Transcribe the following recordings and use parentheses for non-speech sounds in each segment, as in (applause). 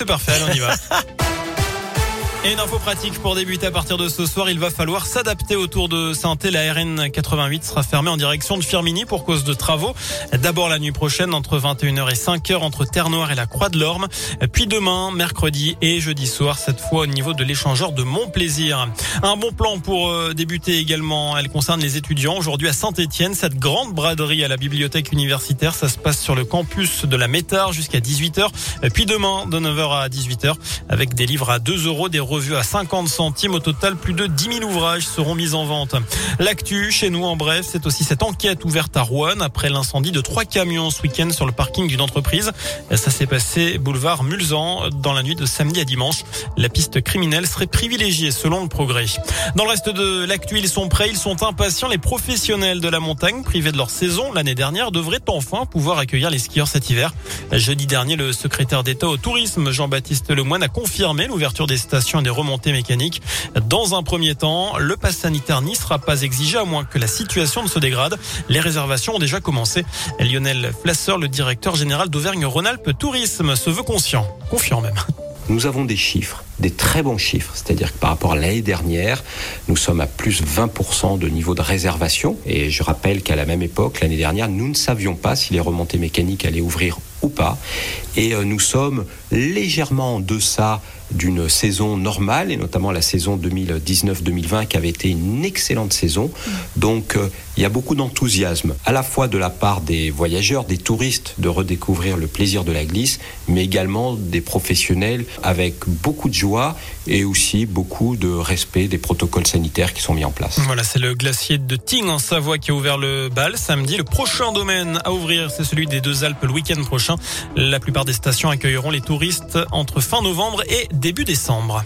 C'est parfait, on y va. (laughs) Et une info pratique pour débuter à partir de ce soir, il va falloir s'adapter autour de saint La RN 88 sera fermée en direction de Firmini pour cause de travaux. D'abord la nuit prochaine entre 21h et 5h entre Terre-Noire et la Croix de l'Orme. Puis demain, mercredi et jeudi soir, cette fois au niveau de l'échangeur de Montplaisir. Un bon plan pour euh, débuter également. Elle concerne les étudiants. Aujourd'hui à Saint-Etienne, cette grande braderie à la bibliothèque universitaire, ça se passe sur le campus de la Métard jusqu'à 18h. Puis demain de 9h à 18h avec des livres à 2 euros, des revues à 50 centimes. Au total, plus de 10 000 ouvrages seront mis en vente. L'actu, chez nous, en bref, c'est aussi cette enquête ouverte à Rouen après l'incendie de trois camions ce week-end sur le parking d'une entreprise. Ça s'est passé boulevard Mulzan dans la nuit de samedi à dimanche. La piste criminelle serait privilégiée selon le progrès. Dans le reste de l'actu, ils sont prêts, ils sont impatients. Les professionnels de la montagne, privés de leur saison l'année dernière, devraient enfin pouvoir accueillir les skieurs cet hiver. Jeudi dernier, le secrétaire d'État au tourisme, Jean-Baptiste Lemoine, a confirmé l'ouverture des stations des remontée mécanique. Dans un premier temps, le pass sanitaire n'y sera pas exigé à moins que la situation ne se dégrade. Les réservations ont déjà commencé. Lionel Flasseur, le directeur général d'Auvergne-Rhône-Alpes Tourisme, se veut conscient, confiant même. Nous avons des chiffres, des très bons chiffres, c'est-à-dire que par rapport à l'année dernière, nous sommes à plus 20% de niveau de réservation. Et je rappelle qu'à la même époque, l'année dernière, nous ne savions pas si les remontées mécaniques allaient ouvrir pas. Et euh, nous sommes légèrement en deçà d'une saison normale, et notamment la saison 2019-2020 qui avait été une excellente saison. Donc euh, il y a beaucoup d'enthousiasme, à la fois de la part des voyageurs, des touristes, de redécouvrir le plaisir de la glisse, mais également des professionnels avec beaucoup de joie et aussi beaucoup de respect des protocoles sanitaires qui sont mis en place. Voilà, c'est le glacier de Tignes en Savoie qui a ouvert le bal samedi. Le prochain domaine à ouvrir, c'est celui des Deux Alpes le week-end prochain. La plupart des stations accueilleront les touristes entre fin novembre et début décembre.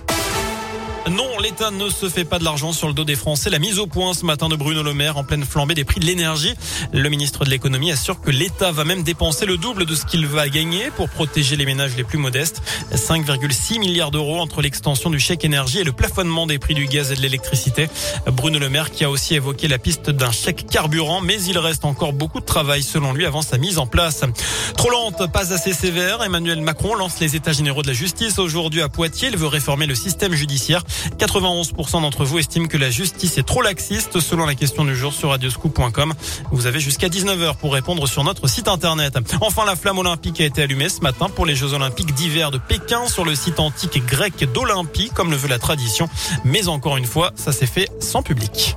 Non, l'État ne se fait pas de l'argent sur le dos des Français. La mise au point ce matin de Bruno Le Maire en pleine flambée des prix de l'énergie. Le ministre de l'économie assure que l'État va même dépenser le double de ce qu'il va gagner pour protéger les ménages les plus modestes. 5,6 milliards d'euros entre l'extension du chèque énergie et le plafonnement des prix du gaz et de l'électricité. Bruno Le Maire qui a aussi évoqué la piste d'un chèque carburant, mais il reste encore beaucoup de travail selon lui avant sa mise en place. Trop lente, pas assez sévère. Emmanuel Macron lance les états généraux de la justice aujourd'hui à Poitiers. Il veut réformer le système judiciaire. 91% d'entre vous estiment que la justice est trop laxiste selon la question du jour sur radioscoop.com. Vous avez jusqu'à 19h pour répondre sur notre site internet. Enfin, la flamme olympique a été allumée ce matin pour les Jeux olympiques d'hiver de Pékin sur le site antique grec d'Olympie comme le veut la tradition. Mais encore une fois, ça s'est fait sans public.